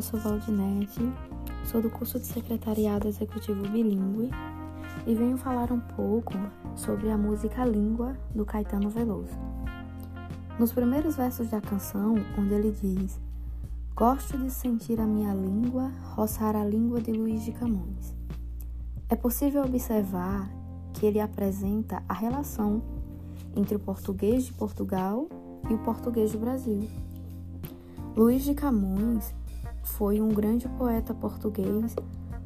eu sou Valdinete, sou do curso de Secretariado Executivo Bilingue e venho falar um pouco sobre a música Língua do Caetano Veloso. Nos primeiros versos da canção, onde ele diz: Gosto de sentir a minha língua roçar a língua de Luiz de Camões. É possível observar que ele apresenta a relação entre o português de Portugal e o português do Brasil. Luiz de Camões foi um grande poeta português,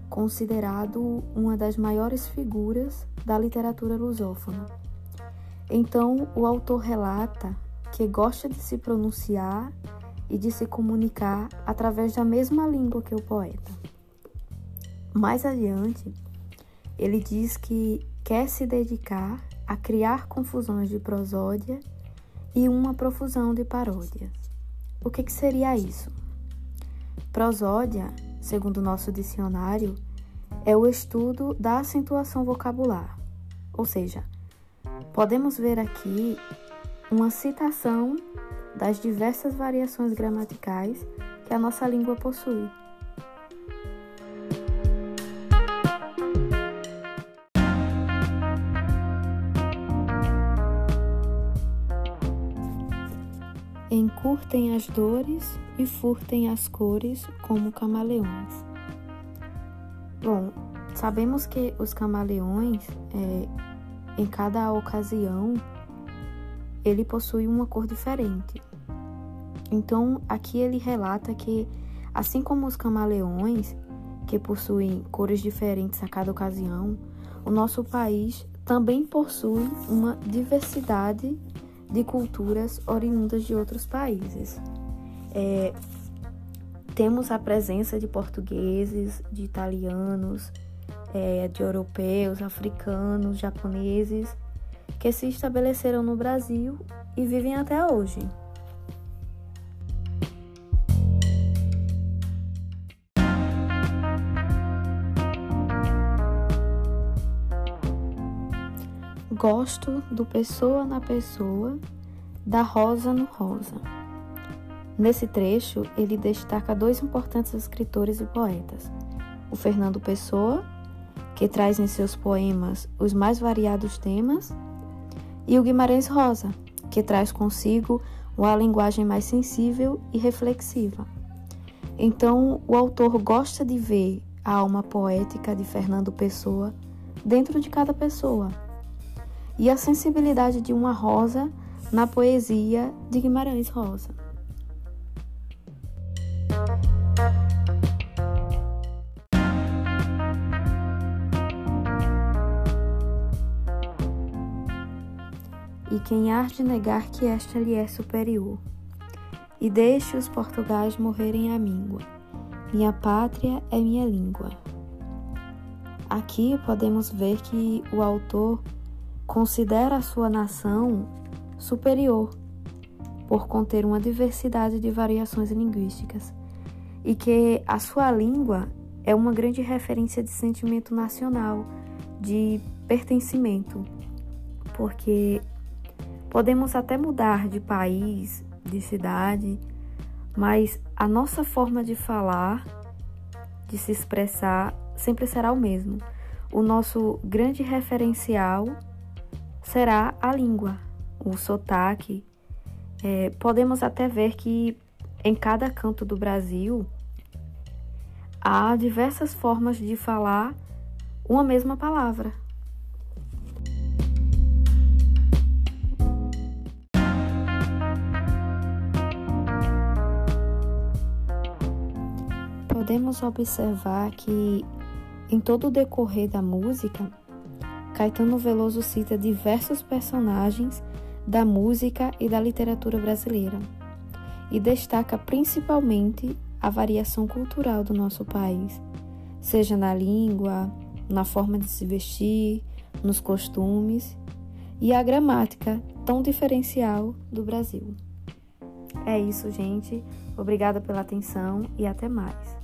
considerado uma das maiores figuras da literatura lusófona. Então, o autor relata que gosta de se pronunciar e de se comunicar através da mesma língua que o poeta. Mais adiante, ele diz que quer se dedicar a criar confusões de prosódia e uma profusão de paródias. O que, que seria isso? Prosódia, segundo nosso dicionário, é o estudo da acentuação vocabular, ou seja, podemos ver aqui uma citação das diversas variações gramaticais que a nossa língua possui. Encurtem as dores e furtem as cores como camaleões. Bom, sabemos que os camaleões, é, em cada ocasião, ele possui uma cor diferente. Então, aqui ele relata que, assim como os camaleões, que possuem cores diferentes a cada ocasião, o nosso país também possui uma diversidade de culturas oriundas de outros países. É, temos a presença de portugueses, de italianos, é, de europeus, africanos, japoneses, que se estabeleceram no Brasil e vivem até hoje. Gosto do pessoa na pessoa, da rosa no rosa. Nesse trecho, ele destaca dois importantes escritores e poetas: o Fernando Pessoa, que traz em seus poemas os mais variados temas, e o Guimarães Rosa, que traz consigo uma linguagem mais sensível e reflexiva. Então, o autor gosta de ver a alma poética de Fernando Pessoa dentro de cada pessoa e a sensibilidade de uma rosa na poesia de Guimarães Rosa. E quem há de negar que esta lhe é superior? E deixe os portugais morrerem à míngua. Minha pátria é minha língua. Aqui podemos ver que o autor considera a sua nação superior por conter uma diversidade de variações linguísticas e que a sua língua é uma grande referência de sentimento nacional, de pertencimento, porque podemos até mudar de país, de cidade, mas a nossa forma de falar, de se expressar, sempre será o mesmo. O nosso grande referencial será a língua, o sotaque. É, podemos até ver que em cada canto do Brasil há diversas formas de falar uma mesma palavra. Podemos observar que em todo o decorrer da música Caetano Veloso cita diversos personagens da música e da literatura brasileira e destaca principalmente a variação cultural do nosso país, seja na língua, na forma de se vestir, nos costumes e a gramática tão diferencial do Brasil. É isso, gente. Obrigada pela atenção e até mais.